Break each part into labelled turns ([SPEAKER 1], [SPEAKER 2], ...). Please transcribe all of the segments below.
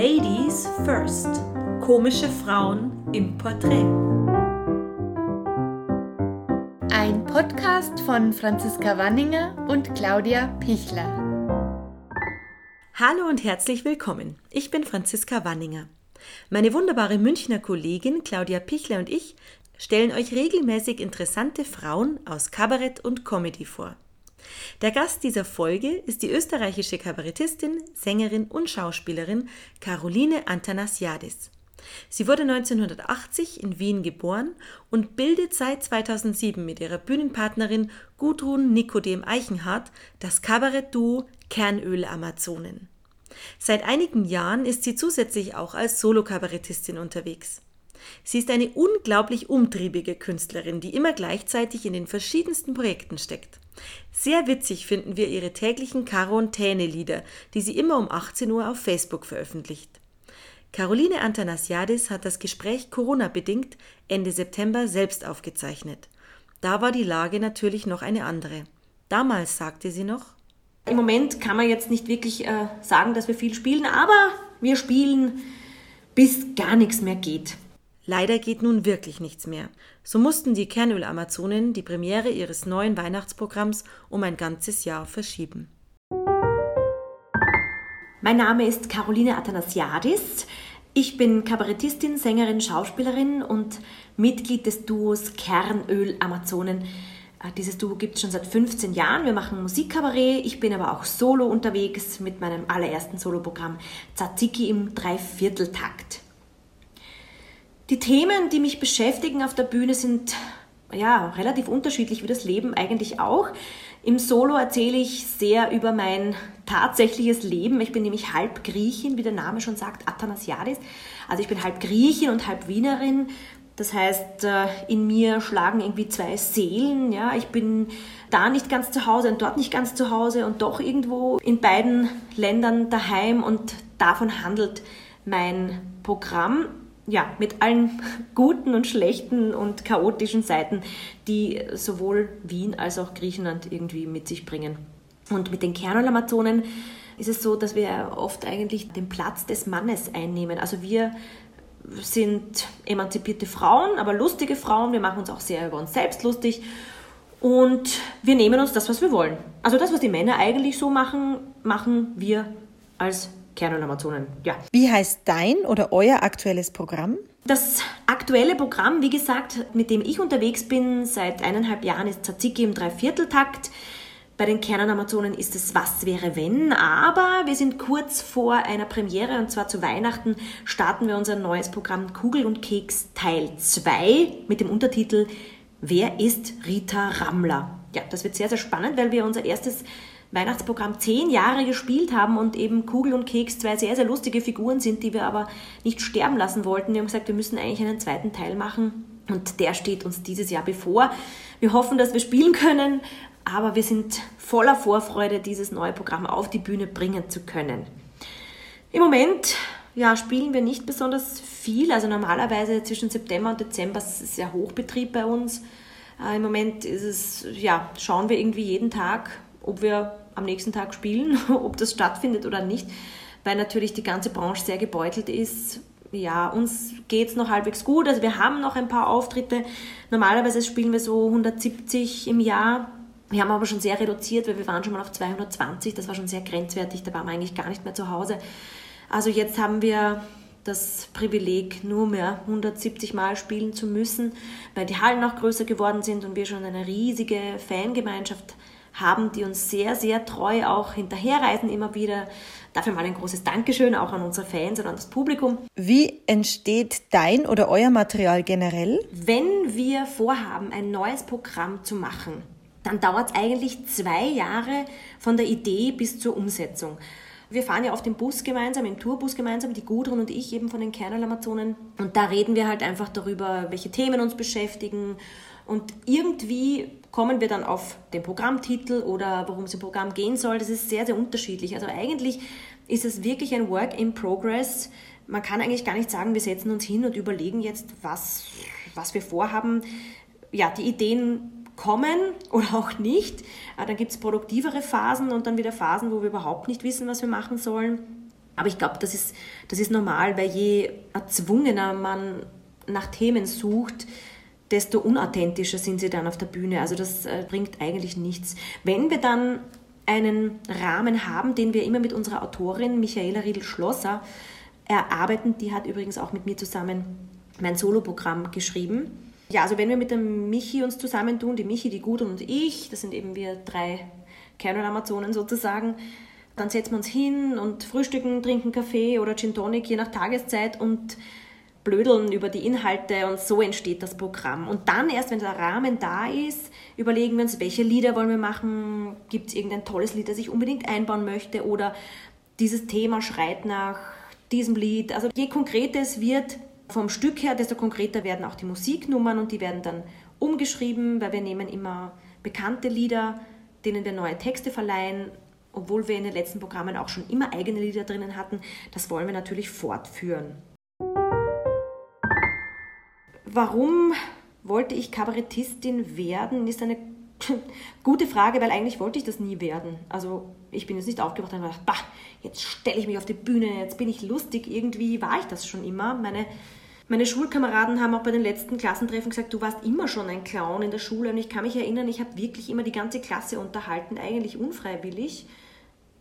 [SPEAKER 1] Ladies First. Komische Frauen im Porträt.
[SPEAKER 2] Ein Podcast von Franziska Wanninger und Claudia Pichler.
[SPEAKER 1] Hallo und herzlich willkommen. Ich bin Franziska Wanninger. Meine wunderbare Münchner Kollegin Claudia Pichler und ich stellen euch regelmäßig interessante Frauen aus Kabarett und Comedy vor. Der Gast dieser Folge ist die österreichische Kabarettistin, Sängerin und Schauspielerin Caroline Antanasiadis. Sie wurde 1980 in Wien geboren und bildet seit 2007 mit ihrer Bühnenpartnerin Gudrun Nikodem Eichenhardt das Kabarettduo Kernöl Amazonen. Seit einigen Jahren ist sie zusätzlich auch als Solokabarettistin unterwegs. Sie ist eine unglaublich umtriebige Künstlerin, die immer gleichzeitig in den verschiedensten Projekten steckt. Sehr witzig finden wir ihre täglichen Quarantäne-Lieder, die sie immer um 18 Uhr auf Facebook veröffentlicht. Caroline Antanasiadis hat das Gespräch Corona-bedingt Ende September selbst aufgezeichnet. Da war die Lage natürlich noch eine andere. Damals sagte sie noch,
[SPEAKER 3] im Moment kann man jetzt nicht wirklich äh, sagen, dass wir viel spielen, aber wir spielen, bis gar nichts mehr geht.
[SPEAKER 1] Leider geht nun wirklich nichts mehr. So mussten die Kernöl-Amazonen die Premiere ihres neuen Weihnachtsprogramms um ein ganzes Jahr verschieben.
[SPEAKER 3] Mein Name ist Caroline Athanasiadis. Ich bin Kabarettistin, Sängerin, Schauspielerin und Mitglied des Duos Kernöl Amazonen. Äh, dieses Duo gibt es schon seit 15 Jahren. Wir machen Musikkabarett. Ich bin aber auch solo unterwegs mit meinem allerersten Soloprogramm Tzatziki im Dreivierteltakt. Die Themen, die mich beschäftigen auf der Bühne, sind ja relativ unterschiedlich wie das Leben eigentlich auch. Im Solo erzähle ich sehr über mein tatsächliches Leben. Ich bin nämlich halb Griechin, wie der Name schon sagt, Athanasiadis. Also ich bin halb Griechin und halb Wienerin. Das heißt, äh, in mir schlagen irgendwie zwei Seelen. Ja, ich bin da nicht ganz zu Hause und dort nicht ganz zu Hause und doch irgendwo in beiden Ländern daheim und davon handelt mein Programm ja, mit allen guten und schlechten und chaotischen Seiten, die sowohl Wien als auch Griechenland irgendwie mit sich bringen. Und mit den Kernölamazonen ist es so, dass wir oft eigentlich den Platz des Mannes einnehmen. Also wir sind emanzipierte Frauen, aber lustige Frauen. Wir machen uns auch sehr über uns selbst lustig. Und wir nehmen uns das, was wir wollen. Also das, was die Männer eigentlich so machen, machen wir als Kernölamazonen. Ja.
[SPEAKER 1] Wie heißt dein oder euer aktuelles Programm?
[SPEAKER 3] Das aktuelle Programm, wie gesagt, mit dem ich unterwegs bin seit eineinhalb Jahren, ist Tzatziki im Dreivierteltakt. Bei den Kernamazonen ist es Was wäre wenn, aber wir sind kurz vor einer Premiere und zwar zu Weihnachten starten wir unser neues Programm Kugel und Keks Teil 2 mit dem Untertitel Wer ist Rita Rammler? Ja, das wird sehr, sehr spannend, weil wir unser erstes Weihnachtsprogramm zehn Jahre gespielt haben und eben Kugel und Keks zwei sehr, sehr lustige Figuren sind, die wir aber nicht sterben lassen wollten. Wir haben gesagt, wir müssen eigentlich einen zweiten Teil machen und der steht uns dieses Jahr bevor. Wir hoffen, dass wir spielen können, aber wir sind voller Vorfreude, dieses neue Programm auf die Bühne bringen zu können. Im Moment ja, spielen wir nicht besonders viel, also normalerweise zwischen September und Dezember ist es sehr Hochbetrieb bei uns. Äh, Im Moment ist es, ja, schauen wir irgendwie jeden Tag, ob wir am nächsten Tag spielen, ob das stattfindet oder nicht, weil natürlich die ganze Branche sehr gebeutelt ist. Ja, uns geht es noch halbwegs gut. Also wir haben noch ein paar Auftritte. Normalerweise spielen wir so 170 im Jahr. Wir haben aber schon sehr reduziert, weil wir waren schon mal auf 220. Das war schon sehr grenzwertig. Da waren wir eigentlich gar nicht mehr zu Hause. Also jetzt haben wir das Privileg, nur mehr 170 Mal spielen zu müssen, weil die Hallen auch größer geworden sind und wir schon eine riesige Fangemeinschaft haben die uns sehr, sehr treu auch hinterherreisen immer wieder. Dafür mal ein großes Dankeschön auch an unsere Fans und an das Publikum.
[SPEAKER 1] Wie entsteht dein oder euer Material generell?
[SPEAKER 3] Wenn wir vorhaben, ein neues Programm zu machen, dann dauert es eigentlich zwei Jahre von der Idee bis zur Umsetzung. Wir fahren ja auf dem Bus gemeinsam, im Tourbus gemeinsam, die Gudrun und ich eben von den Kernel-Amazonen. Und da reden wir halt einfach darüber, welche Themen uns beschäftigen. Und irgendwie kommen wir dann auf den Programmtitel oder worum es im Programm gehen soll. Das ist sehr, sehr unterschiedlich. Also eigentlich ist es wirklich ein Work in Progress. Man kann eigentlich gar nicht sagen, wir setzen uns hin und überlegen jetzt, was, was wir vorhaben. Ja, die Ideen kommen oder auch nicht. Dann gibt es produktivere Phasen und dann wieder Phasen, wo wir überhaupt nicht wissen, was wir machen sollen. Aber ich glaube, das ist, das ist normal, weil je erzwungener man nach Themen sucht, desto unauthentischer sind sie dann auf der Bühne. Also das äh, bringt eigentlich nichts. Wenn wir dann einen Rahmen haben, den wir immer mit unserer Autorin Michaela Riedl-Schlosser erarbeiten, die hat übrigens auch mit mir zusammen mein Soloprogramm geschrieben. Ja, also wenn wir mit dem Michi uns zusammentun, die Michi, die Gudrun und ich, das sind eben wir drei Kernel-Amazonen sozusagen, dann setzen wir uns hin und frühstücken, trinken Kaffee oder Gin Tonic, je nach Tageszeit und blödeln über die Inhalte und so entsteht das Programm. Und dann erst, wenn der Rahmen da ist, überlegen wir uns, welche Lieder wollen wir machen, gibt es irgendein tolles Lied, das ich unbedingt einbauen möchte oder dieses Thema schreit nach diesem Lied. Also je konkreter es wird vom Stück her, desto konkreter werden auch die Musiknummern und die werden dann umgeschrieben, weil wir nehmen immer bekannte Lieder, denen wir neue Texte verleihen, obwohl wir in den letzten Programmen auch schon immer eigene Lieder drinnen hatten. Das wollen wir natürlich fortführen. Warum wollte ich Kabarettistin werden, ist eine gute Frage, weil eigentlich wollte ich das nie werden. Also ich bin jetzt nicht aufgewacht und gedacht, bah, jetzt stelle ich mich auf die Bühne, jetzt bin ich lustig. Irgendwie war ich das schon immer. Meine, meine Schulkameraden haben auch bei den letzten Klassentreffen gesagt, du warst immer schon ein Clown in der Schule. Und ich kann mich erinnern, ich habe wirklich immer die ganze Klasse unterhalten, eigentlich unfreiwillig.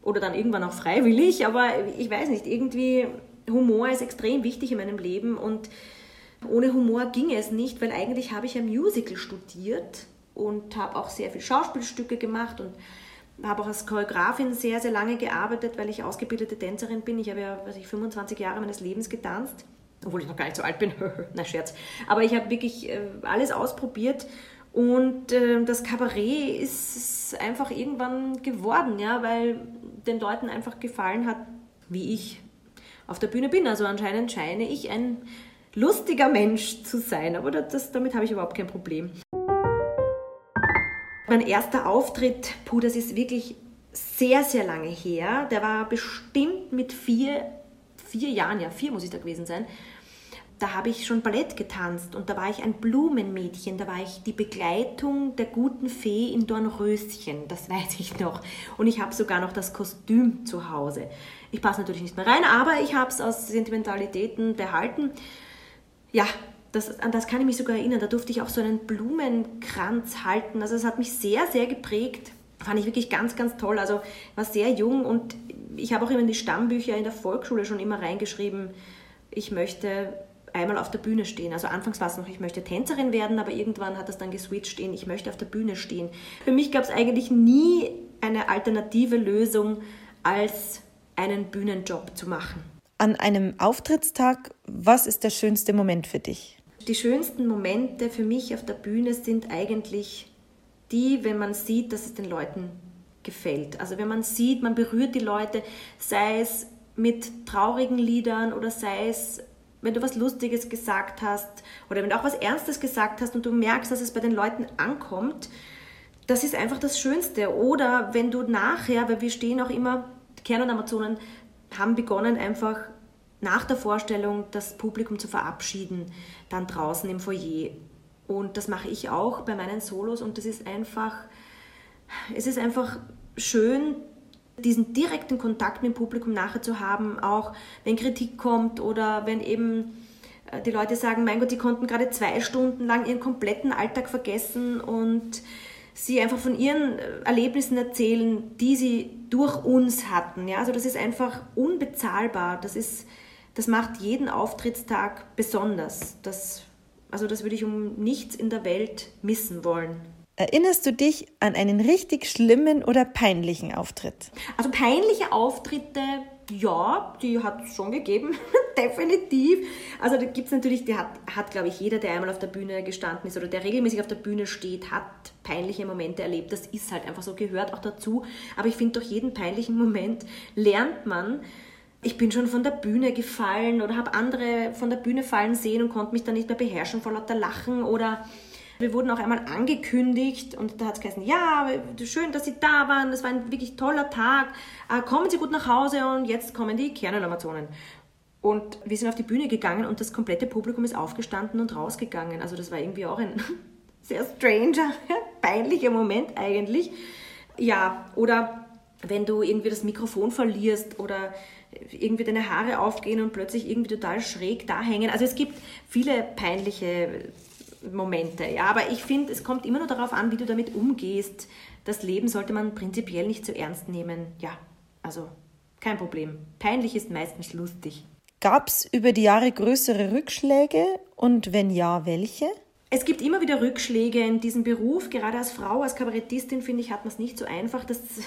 [SPEAKER 3] Oder dann irgendwann auch freiwillig, aber ich weiß nicht, irgendwie Humor ist extrem wichtig in meinem Leben und ohne Humor ging es nicht, weil eigentlich habe ich ein Musical studiert und habe auch sehr viel Schauspielstücke gemacht und habe auch als Choreografin sehr, sehr lange gearbeitet, weil ich ausgebildete Tänzerin bin. Ich habe ja, weiß ich, 25 Jahre meines Lebens getanzt, obwohl ich noch gar nicht so alt bin. Na Scherz. Aber ich habe wirklich äh, alles ausprobiert und äh, das Kabarett ist einfach irgendwann geworden, ja, weil den Leuten einfach gefallen hat, wie ich auf der Bühne bin. Also anscheinend scheine ich ein lustiger Mensch zu sein, aber das, damit habe ich überhaupt kein Problem. Mein erster Auftritt, puh, das ist wirklich sehr, sehr lange her. Der war bestimmt mit vier, vier Jahren, ja, vier muss ich da gewesen sein. Da habe ich schon Ballett getanzt und da war ich ein Blumenmädchen, da war ich die Begleitung der guten Fee in Dornröschen, das weiß ich noch. Und ich habe sogar noch das Kostüm zu Hause. Ich passe natürlich nicht mehr rein, aber ich habe es aus Sentimentalitäten behalten ja, das, an das kann ich mich sogar erinnern. Da durfte ich auch so einen Blumenkranz halten. Also es hat mich sehr, sehr geprägt. Fand ich wirklich ganz, ganz toll. Also war sehr jung und ich habe auch immer in die Stammbücher in der Volksschule schon immer reingeschrieben, ich möchte einmal auf der Bühne stehen. Also anfangs war es noch, ich möchte Tänzerin werden, aber irgendwann hat das dann geswitcht in, ich möchte auf der Bühne stehen. Für mich gab es eigentlich nie eine alternative Lösung, als einen Bühnenjob zu machen
[SPEAKER 1] an einem Auftrittstag, was ist der schönste Moment für dich?
[SPEAKER 3] Die schönsten Momente für mich auf der Bühne sind eigentlich die, wenn man sieht, dass es den Leuten gefällt. Also wenn man sieht, man berührt die Leute, sei es mit traurigen Liedern oder sei es, wenn du was Lustiges gesagt hast oder wenn du auch was Ernstes gesagt hast und du merkst, dass es bei den Leuten ankommt, das ist einfach das Schönste. Oder wenn du nachher, weil wir stehen auch immer, Kern und Amazonen haben begonnen, einfach nach der Vorstellung das Publikum zu verabschieden, dann draußen im Foyer. Und das mache ich auch bei meinen Solos und das ist einfach, es ist einfach schön, diesen direkten Kontakt mit dem Publikum nachher zu haben, auch wenn Kritik kommt oder wenn eben äh, die Leute sagen, mein Gott, die konnten gerade zwei Stunden lang ihren kompletten Alltag vergessen und sie einfach von ihren äh, Erlebnissen erzählen, die sie durch uns hatten. Ja? Also das ist einfach unbezahlbar. Das, ist, das macht jeden Auftrittstag besonders. Das, also das würde ich um nichts in der Welt missen wollen.
[SPEAKER 1] Erinnerst du dich an einen richtig schlimmen oder peinlichen Auftritt?
[SPEAKER 3] Also peinliche Auftritte ja, die hat es schon gegeben, definitiv. Also da gibt es natürlich, die hat, hat glaube ich, jeder, der einmal auf der Bühne gestanden ist oder der regelmäßig auf der Bühne steht, hat peinliche Momente erlebt. Das ist halt einfach so, gehört auch dazu. Aber ich finde, durch jeden peinlichen Moment lernt man. Ich bin schon von der Bühne gefallen oder habe andere von der Bühne fallen sehen und konnte mich dann nicht mehr beherrschen vor lauter Lachen oder wir wurden auch einmal angekündigt und da hat es geheißen, ja, schön, dass Sie da waren, das war ein wirklich toller Tag, äh, kommen Sie gut nach Hause und jetzt kommen die Kernel-Amazonen. Und wir sind auf die Bühne gegangen und das komplette Publikum ist aufgestanden und rausgegangen. Also das war irgendwie auch ein sehr stranger, peinlicher Moment eigentlich. Ja, oder wenn du irgendwie das Mikrofon verlierst oder irgendwie deine Haare aufgehen und plötzlich irgendwie total schräg da hängen. Also es gibt viele peinliche Momente, ja, aber ich finde, es kommt immer nur darauf an, wie du damit umgehst. Das Leben sollte man prinzipiell nicht zu ernst nehmen. Ja, also kein Problem. Peinlich ist meistens lustig.
[SPEAKER 1] Gab es über die Jahre größere Rückschläge und wenn ja, welche?
[SPEAKER 3] Es gibt immer wieder Rückschläge in diesem Beruf. Gerade als Frau, als Kabarettistin, finde ich, hat man es nicht so einfach. Das, das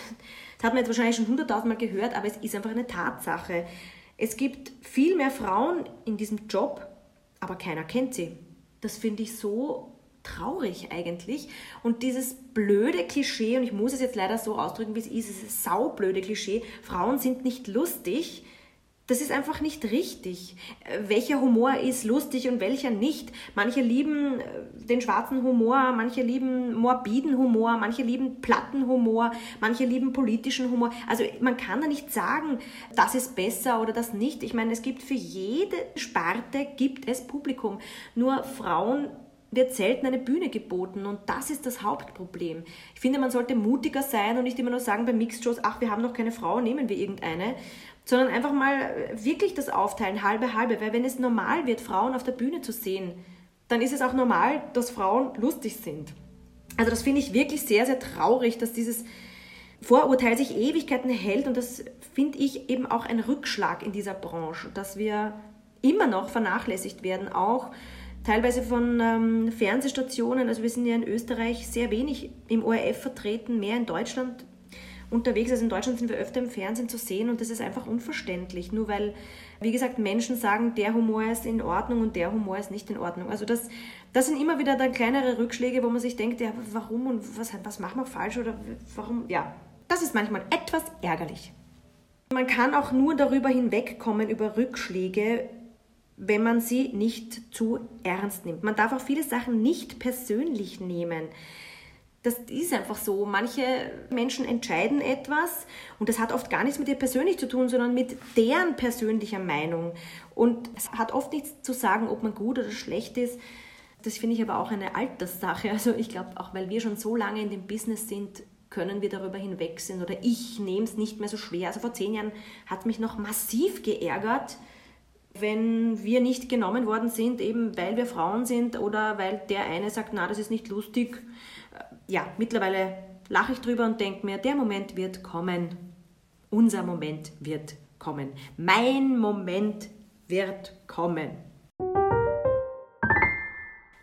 [SPEAKER 3] hat man jetzt wahrscheinlich schon hunderttausendmal gehört, aber es ist einfach eine Tatsache. Es gibt viel mehr Frauen in diesem Job, aber keiner kennt sie. Das finde ich so traurig eigentlich. Und dieses blöde Klischee, und ich muss es jetzt leider so ausdrücken, wie es ist, dieses saublöde Klischee, Frauen sind nicht lustig, das ist einfach nicht richtig. Welcher Humor ist lustig und welcher nicht? Manche lieben äh, den schwarzen Humor, manche lieben morbiden Humor, manche lieben platten Humor, manche lieben politischen Humor. Also man kann da nicht sagen, das ist besser oder das nicht. Ich meine, es gibt für jede Sparte gibt es Publikum. Nur Frauen wird selten eine Bühne geboten und das ist das Hauptproblem. Ich finde, man sollte mutiger sein und nicht immer nur sagen bei Mixed-Shows, ach, wir haben noch keine Frau, nehmen wir irgendeine, sondern einfach mal wirklich das aufteilen, halbe, halbe, weil wenn es normal wird, Frauen auf der Bühne zu sehen, dann ist es auch normal, dass Frauen lustig sind. Also das finde ich wirklich sehr, sehr traurig, dass dieses Vorurteil sich Ewigkeiten hält und das finde ich eben auch ein Rückschlag in dieser Branche, dass wir immer noch vernachlässigt werden, auch teilweise von ähm, Fernsehstationen. Also wir sind ja in Österreich sehr wenig im ORF vertreten, mehr in Deutschland unterwegs. Also in Deutschland sind wir öfter im Fernsehen zu sehen und das ist einfach unverständlich. Nur weil, wie gesagt, Menschen sagen, der Humor ist in Ordnung und der Humor ist nicht in Ordnung. Also das, das sind immer wieder dann kleinere Rückschläge, wo man sich denkt, ja, warum und was, was machen wir falsch oder warum, ja. Das ist manchmal etwas ärgerlich. Man kann auch nur darüber hinwegkommen, über Rückschläge, wenn man sie nicht zu ernst nimmt. Man darf auch viele Sachen nicht persönlich nehmen. Das ist einfach so. Manche Menschen entscheiden etwas und das hat oft gar nichts mit dir persönlich zu tun, sondern mit deren persönlicher Meinung. Und es hat oft nichts zu sagen, ob man gut oder schlecht ist. Das finde ich aber auch eine Alterssache. Also ich glaube, auch weil wir schon so lange in dem Business sind, können wir darüber hinwegsehen oder ich nehme es nicht mehr so schwer. Also vor zehn Jahren hat mich noch massiv geärgert, wenn wir nicht genommen worden sind, eben weil wir Frauen sind oder weil der eine sagt, na, das ist nicht lustig. Ja, mittlerweile lache ich drüber und denke mir, der Moment wird kommen. Unser Moment wird kommen. Mein Moment wird kommen.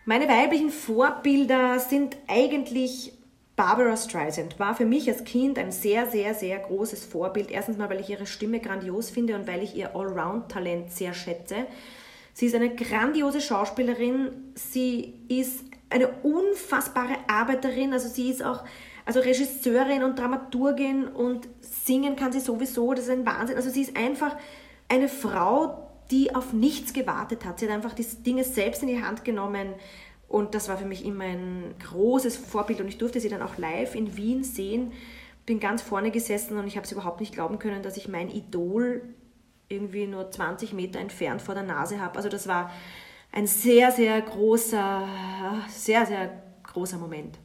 [SPEAKER 3] Meine weiblichen Vorbilder sind eigentlich Barbara Streisand war für mich als Kind ein sehr, sehr, sehr großes Vorbild. Erstens mal, weil ich ihre Stimme grandios finde und weil ich ihr Allround-Talent sehr schätze. Sie ist eine grandiose Schauspielerin. Sie ist eine unfassbare Arbeiterin. Also sie ist auch also Regisseurin und Dramaturgin und singen kann sie sowieso. Das ist ein Wahnsinn. Also sie ist einfach eine Frau, die auf nichts gewartet hat. Sie hat einfach die Dinge selbst in die Hand genommen und das war für mich immer ein großes Vorbild und ich durfte sie dann auch live in Wien sehen. Bin ganz vorne gesessen und ich habe es überhaupt nicht glauben können, dass ich mein Idol irgendwie nur 20 Meter entfernt vor der Nase habe. Also das war ein sehr, sehr großer, sehr, sehr großer Moment.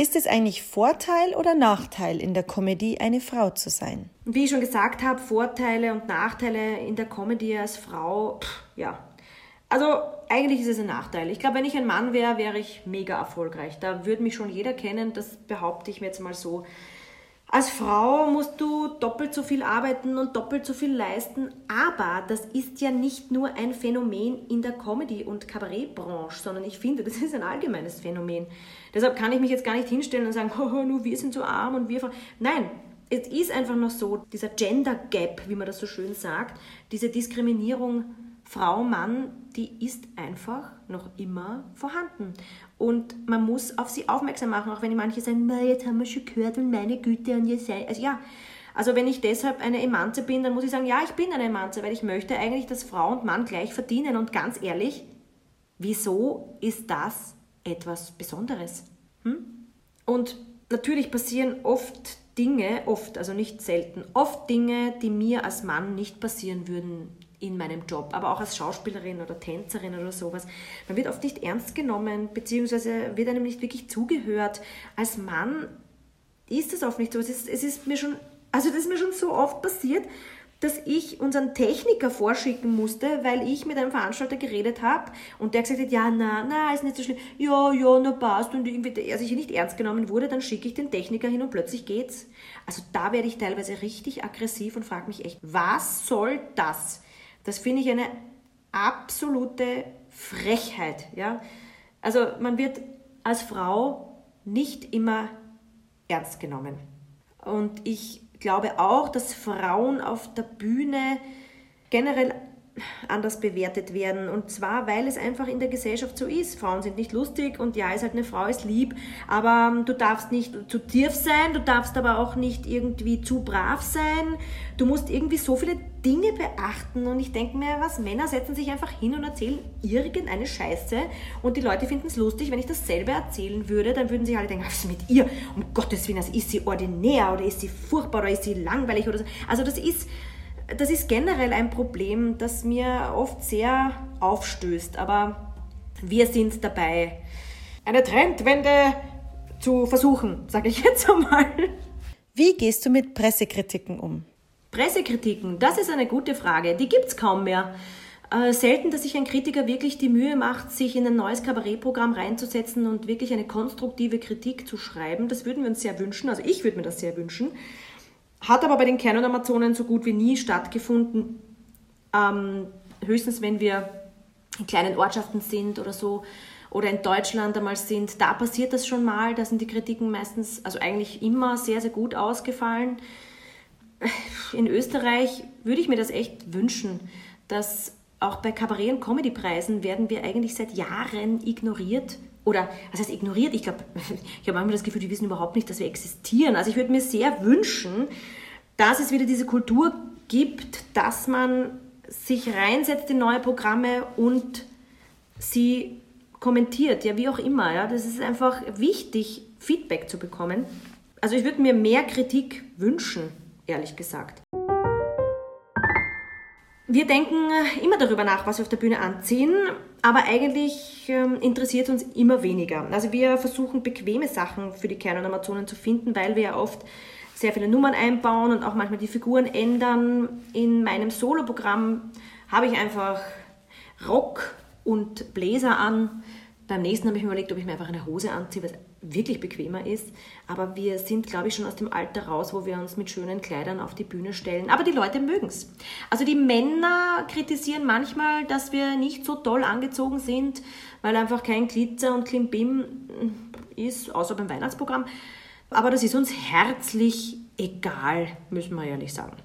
[SPEAKER 1] Ist es eigentlich Vorteil oder Nachteil in der Comedy, eine Frau zu sein?
[SPEAKER 3] Wie ich schon gesagt habe, Vorteile und Nachteile in der Comedy als Frau, pff, ja, also eigentlich ist es ein Nachteil. Ich glaube, wenn ich ein Mann wäre, wäre ich mega erfolgreich. Da würde mich schon jeder kennen, das behaupte ich mir jetzt mal so. Als Frau musst du doppelt so viel arbeiten und doppelt so viel leisten, aber das ist ja nicht nur ein Phänomen in der Comedy- und Kabarettbranche, sondern ich finde, das ist ein allgemeines Phänomen. Deshalb kann ich mich jetzt gar nicht hinstellen und sagen, oh, nur wir sind so arm und wir... Nein, es ist einfach noch so, dieser Gender Gap, wie man das so schön sagt, diese Diskriminierung Frau, Mann, die ist einfach noch immer vorhanden. Und man muss auf sie aufmerksam machen, auch wenn manche sagen, jetzt haben wir schon gehört und meine Güte und ihr seid. Also ja, also wenn ich deshalb eine Emanze bin, dann muss ich sagen, ja, ich bin eine Emanze, weil ich möchte eigentlich, dass Frau und Mann gleich verdienen. Und ganz ehrlich, wieso ist das etwas Besonderes? Hm? Und natürlich passieren oft Dinge, oft, also nicht selten, oft Dinge, die mir als Mann nicht passieren würden in meinem Job, aber auch als Schauspielerin oder Tänzerin oder sowas. Man wird oft nicht ernst genommen, beziehungsweise wird einem nicht wirklich zugehört. Als Mann ist es oft nicht so. Es ist, es ist mir schon, also das ist mir schon so oft passiert, dass ich unseren Techniker vorschicken musste, weil ich mit einem Veranstalter geredet habe und der gesagt hat, ja, na, na, ist nicht so schlimm, ja, ja, na passt und irgendwie, er sich nicht ernst genommen wurde, dann schicke ich den Techniker hin und plötzlich geht's. Also da werde ich teilweise richtig aggressiv und frage mich echt, was soll das? Das finde ich eine absolute Frechheit, ja. Also man wird als Frau nicht immer ernst genommen. Und ich glaube auch, dass Frauen auf der Bühne generell anders bewertet werden. Und zwar, weil es einfach in der Gesellschaft so ist. Frauen sind nicht lustig und ja, ist halt eine Frau, ist lieb, aber ähm, du darfst nicht zu tief sein, du darfst aber auch nicht irgendwie zu brav sein. Du musst irgendwie so viele Dinge beachten und ich denke mir, was Männer setzen sich einfach hin und erzählen irgendeine Scheiße und die Leute finden es lustig. Wenn ich dasselbe erzählen würde, dann würden sich alle denken, was ist mit ihr? Um Gottes Willen, also ist sie ordinär oder ist sie furchtbar oder ist sie langweilig oder so. Also das ist, das ist generell ein Problem, das mir oft sehr aufstößt, aber wir sind dabei, eine Trendwende zu versuchen, sage ich jetzt einmal.
[SPEAKER 1] Wie gehst du mit Pressekritiken um?
[SPEAKER 3] Pressekritiken, das ist eine gute Frage. Die gibt es kaum mehr. Äh, selten, dass sich ein Kritiker wirklich die Mühe macht, sich in ein neues Kabarettprogramm reinzusetzen und wirklich eine konstruktive Kritik zu schreiben. Das würden wir uns sehr wünschen. Also ich würde mir das sehr wünschen. Hat aber bei den Canon-Amazonen so gut wie nie stattgefunden. Ähm, höchstens, wenn wir in kleinen Ortschaften sind oder so oder in Deutschland einmal sind, da passiert das schon mal. Da sind die Kritiken meistens, also eigentlich immer sehr, sehr gut ausgefallen in Österreich würde ich mir das echt wünschen, dass auch bei Kabarett- und Comedypreisen werden wir eigentlich seit Jahren ignoriert. Oder, was heißt ignoriert? Ich glaube, ich habe manchmal das Gefühl, die wissen überhaupt nicht, dass wir existieren. Also ich würde mir sehr wünschen, dass es wieder diese Kultur gibt, dass man sich reinsetzt in neue Programme und sie kommentiert, ja, wie auch immer. Ja. Das ist einfach wichtig, Feedback zu bekommen. Also ich würde mir mehr Kritik wünschen ehrlich gesagt. Wir denken immer darüber nach, was wir auf der Bühne anziehen, aber eigentlich ähm, interessiert uns immer weniger. Also wir versuchen bequeme Sachen für die Kernanimationen zu finden, weil wir ja oft sehr viele Nummern einbauen und auch manchmal die Figuren ändern. In meinem Soloprogramm habe ich einfach Rock und Bläser an. Beim nächsten habe ich mir überlegt, ob ich mir einfach eine Hose anziehe, was wirklich bequemer ist. Aber wir sind, glaube ich, schon aus dem Alter raus, wo wir uns mit schönen Kleidern auf die Bühne stellen. Aber die Leute mögen es. Also die Männer kritisieren manchmal, dass wir nicht so toll angezogen sind, weil einfach kein Glitzer und Klimbim ist, außer beim Weihnachtsprogramm. Aber das ist uns herzlich egal, müssen wir ehrlich sagen.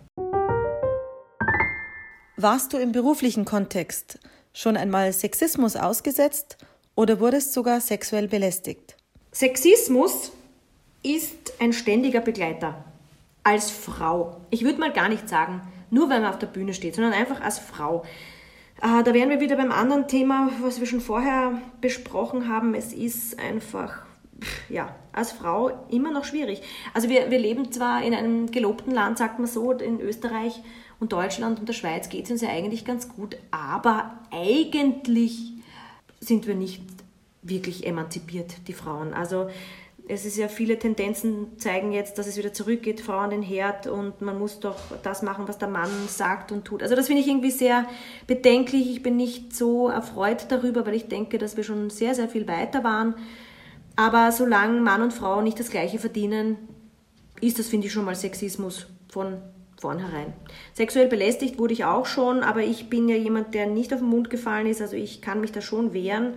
[SPEAKER 1] Warst du im beruflichen Kontext schon einmal Sexismus ausgesetzt oder wurdest sogar sexuell belästigt?
[SPEAKER 3] Sexismus ist ein ständiger Begleiter. Als Frau. Ich würde mal gar nicht sagen, nur weil man auf der Bühne steht, sondern einfach als Frau. Äh, da wären wir wieder beim anderen Thema, was wir schon vorher besprochen haben. Es ist einfach, ja, als Frau immer noch schwierig. Also wir, wir leben zwar in einem gelobten Land, sagt man so, in Österreich und Deutschland und der Schweiz geht es uns ja eigentlich ganz gut, aber eigentlich sind wir nicht wirklich emanzipiert, die Frauen. Also es ist ja viele Tendenzen zeigen jetzt, dass es wieder zurückgeht, Frauen den Herd und man muss doch das machen, was der Mann sagt und tut. Also das finde ich irgendwie sehr bedenklich. Ich bin nicht so erfreut darüber, weil ich denke, dass wir schon sehr, sehr viel weiter waren. Aber solange Mann und Frau nicht das Gleiche verdienen, ist das, finde ich, schon mal Sexismus von vornherein. Sexuell belästigt wurde ich auch schon, aber ich bin ja jemand, der nicht auf den Mund gefallen ist, also ich kann mich da schon wehren.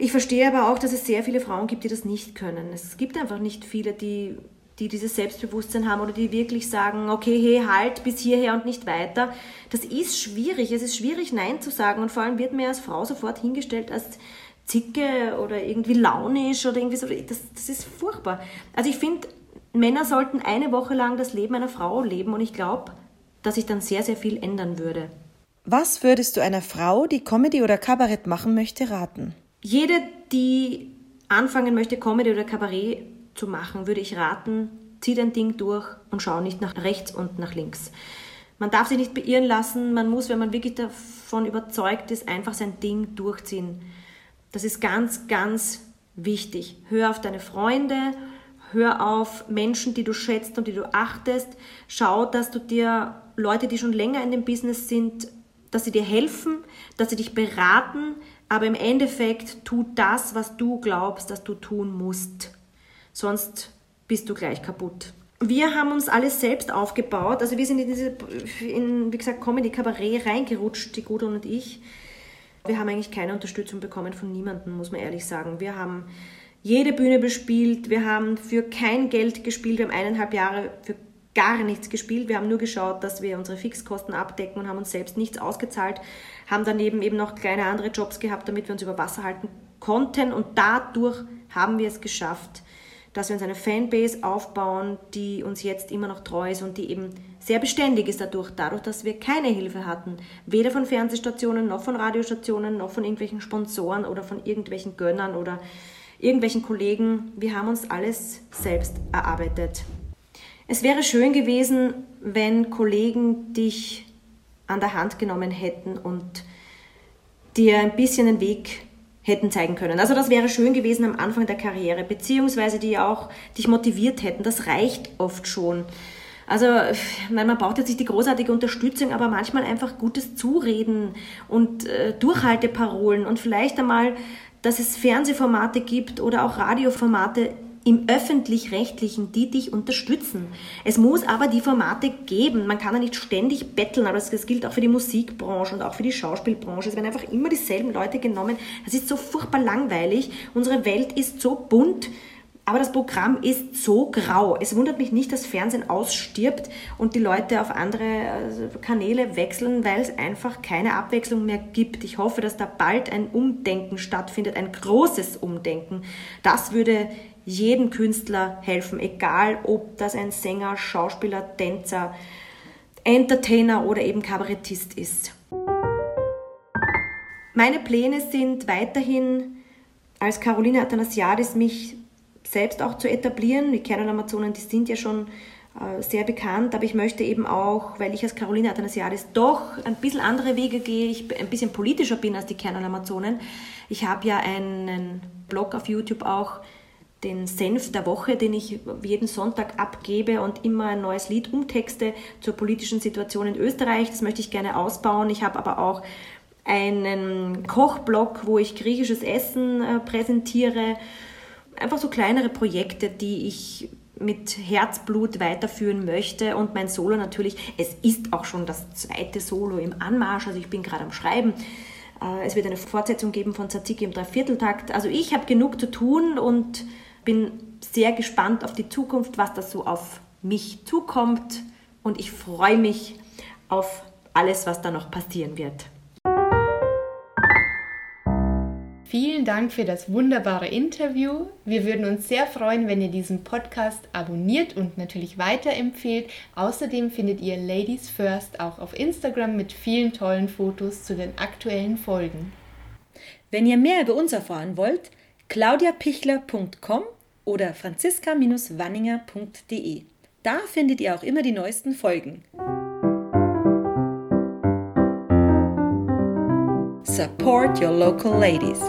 [SPEAKER 3] Ich verstehe aber auch, dass es sehr viele Frauen gibt, die das nicht können. Es gibt einfach nicht viele, die, die dieses Selbstbewusstsein haben oder die wirklich sagen, okay, hey, halt bis hierher und nicht weiter. Das ist schwierig. Es ist schwierig, Nein zu sagen. Und vor allem wird mir als Frau sofort hingestellt als Zicke oder irgendwie launisch oder irgendwie so. Das, das ist furchtbar. Also ich finde, Männer sollten eine Woche lang das Leben einer Frau leben und ich glaube, dass sich dann sehr, sehr viel ändern würde.
[SPEAKER 1] Was würdest du einer Frau, die Comedy oder Kabarett machen möchte, raten?
[SPEAKER 3] Jede, die anfangen möchte, Comedy oder Kabarett zu machen, würde ich raten, zieh dein Ding durch und schau nicht nach rechts und nach links. Man darf sich nicht beirren lassen, man muss, wenn man wirklich davon überzeugt ist, einfach sein Ding durchziehen. Das ist ganz, ganz wichtig. Hör auf deine Freunde, hör auf Menschen, die du schätzt und die du achtest. Schau, dass du dir Leute, die schon länger in dem Business sind, dass sie dir helfen, dass sie dich beraten, aber im Endeffekt tu das, was du glaubst, dass du tun musst. Sonst bist du gleich kaputt. Wir haben uns alles selbst aufgebaut. Also wir sind in diese, in, wie gesagt, Comedy Kabarett reingerutscht, die Gudrun und ich. Wir haben eigentlich keine Unterstützung bekommen von niemandem, muss man ehrlich sagen. Wir haben jede Bühne bespielt, wir haben für kein Geld gespielt, wir haben eineinhalb Jahre für gar nichts gespielt. Wir haben nur geschaut, dass wir unsere Fixkosten abdecken und haben uns selbst nichts ausgezahlt, haben daneben eben noch kleine andere Jobs gehabt, damit wir uns über Wasser halten konnten und dadurch haben wir es geschafft, dass wir uns eine Fanbase aufbauen, die uns jetzt immer noch treu ist und die eben sehr beständig ist dadurch, dadurch, dass wir keine Hilfe hatten, weder von Fernsehstationen noch von Radiostationen noch von irgendwelchen Sponsoren oder von irgendwelchen Gönnern oder irgendwelchen Kollegen. Wir haben uns alles selbst erarbeitet. Es wäre schön gewesen, wenn Kollegen dich an der Hand genommen hätten und dir ein bisschen den Weg hätten zeigen können. Also das wäre schön gewesen am Anfang der Karriere, beziehungsweise die auch dich motiviert hätten. Das reicht oft schon. Also, nein, man braucht jetzt nicht die großartige Unterstützung, aber manchmal einfach gutes Zureden und äh, Durchhalteparolen und vielleicht einmal, dass es Fernsehformate gibt oder auch Radioformate, im öffentlich-rechtlichen, die dich unterstützen. Es muss aber die Formate geben. Man kann ja nicht ständig betteln, aber das, gilt auch für die Musikbranche und auch für die Schauspielbranche. Es werden einfach immer dieselben Leute genommen. Das ist so furchtbar langweilig. Unsere Welt ist so bunt. Aber das Programm ist so grau. Es wundert mich nicht, dass Fernsehen ausstirbt und die Leute auf andere äh, Kanäle wechseln, weil es einfach keine Abwechslung mehr gibt. Ich hoffe, dass da bald ein Umdenken stattfindet, ein großes Umdenken. Das würde jedem Künstler helfen, egal ob das ein Sänger, Schauspieler, Tänzer, Entertainer oder eben Kabarettist ist. Meine Pläne sind weiterhin als Caroline Athanasiadis mich selbst auch zu etablieren. Die Kernel-Amazonen, die sind ja schon äh, sehr bekannt, aber ich möchte eben auch, weil ich als Caroline Athanasiadis doch ein bisschen andere Wege gehe, ich ein bisschen politischer bin als die Kernel-Amazonen. Ich habe ja einen Blog auf YouTube auch, den Senf der Woche, den ich jeden Sonntag abgebe und immer ein neues Lied umtexte zur politischen Situation in Österreich. Das möchte ich gerne ausbauen. Ich habe aber auch einen Kochblog, wo ich griechisches Essen äh, präsentiere. Einfach so kleinere Projekte, die ich mit Herzblut weiterführen möchte und mein Solo natürlich, es ist auch schon das zweite Solo im Anmarsch, also ich bin gerade am Schreiben. Äh, es wird eine Fortsetzung geben von Tzatziki im Dreivierteltakt. Also ich habe genug zu tun und bin sehr gespannt auf die Zukunft, was da so auf mich zukommt und ich freue mich auf alles, was da noch passieren wird.
[SPEAKER 2] Vielen Dank für das wunderbare Interview. Wir würden uns sehr freuen, wenn ihr diesen Podcast abonniert und natürlich weiterempfehlt. Außerdem findet ihr Ladies First auch auf Instagram mit vielen tollen Fotos zu den aktuellen Folgen.
[SPEAKER 1] Wenn ihr mehr über uns erfahren wollt, claudiapichler.com oder franziska-wanninger.de. Da findet ihr auch immer die neuesten Folgen. Support your local ladies.